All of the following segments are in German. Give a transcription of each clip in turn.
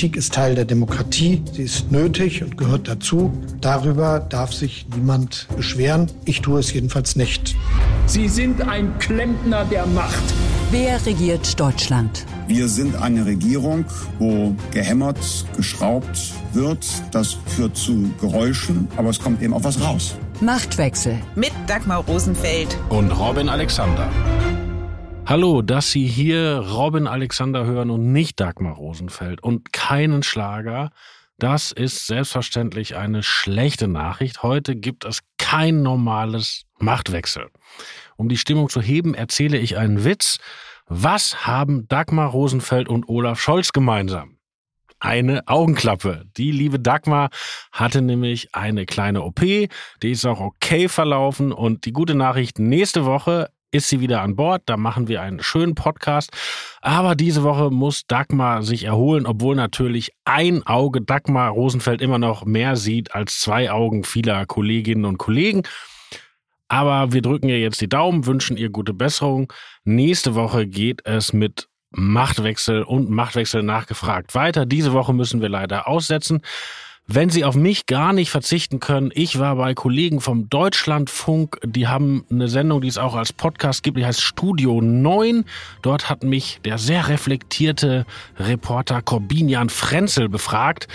Politik ist Teil der Demokratie. Sie ist nötig und gehört dazu. Darüber darf sich niemand beschweren. Ich tue es jedenfalls nicht. Sie sind ein Klempner der Macht. Wer regiert Deutschland? Wir sind eine Regierung, wo gehämmert, geschraubt wird. Das führt zu Geräuschen, aber es kommt eben auch was raus. Machtwechsel. Mit Dagmar Rosenfeld. Und Robin Alexander. Hallo, dass Sie hier Robin Alexander hören und nicht Dagmar Rosenfeld und keinen Schlager. Das ist selbstverständlich eine schlechte Nachricht. Heute gibt es kein normales Machtwechsel. Um die Stimmung zu heben, erzähle ich einen Witz. Was haben Dagmar Rosenfeld und Olaf Scholz gemeinsam? Eine Augenklappe. Die liebe Dagmar hatte nämlich eine kleine OP, die ist auch okay verlaufen und die gute Nachricht, nächste Woche ist sie wieder an Bord. Da machen wir einen schönen Podcast. Aber diese Woche muss Dagmar sich erholen, obwohl natürlich ein Auge Dagmar Rosenfeld immer noch mehr sieht als zwei Augen vieler Kolleginnen und Kollegen. Aber wir drücken ihr jetzt die Daumen, wünschen ihr gute Besserung. Nächste Woche geht es mit Machtwechsel und Machtwechsel nachgefragt weiter. Diese Woche müssen wir leider aussetzen. Wenn Sie auf mich gar nicht verzichten können, ich war bei Kollegen vom Deutschlandfunk, die haben eine Sendung, die es auch als Podcast gibt, die heißt Studio 9. Dort hat mich der sehr reflektierte Reporter Corbinian Frenzel befragt.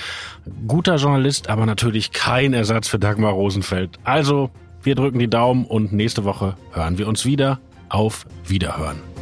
Guter Journalist, aber natürlich kein Ersatz für Dagmar Rosenfeld. Also, wir drücken die Daumen und nächste Woche hören wir uns wieder. Auf Wiederhören.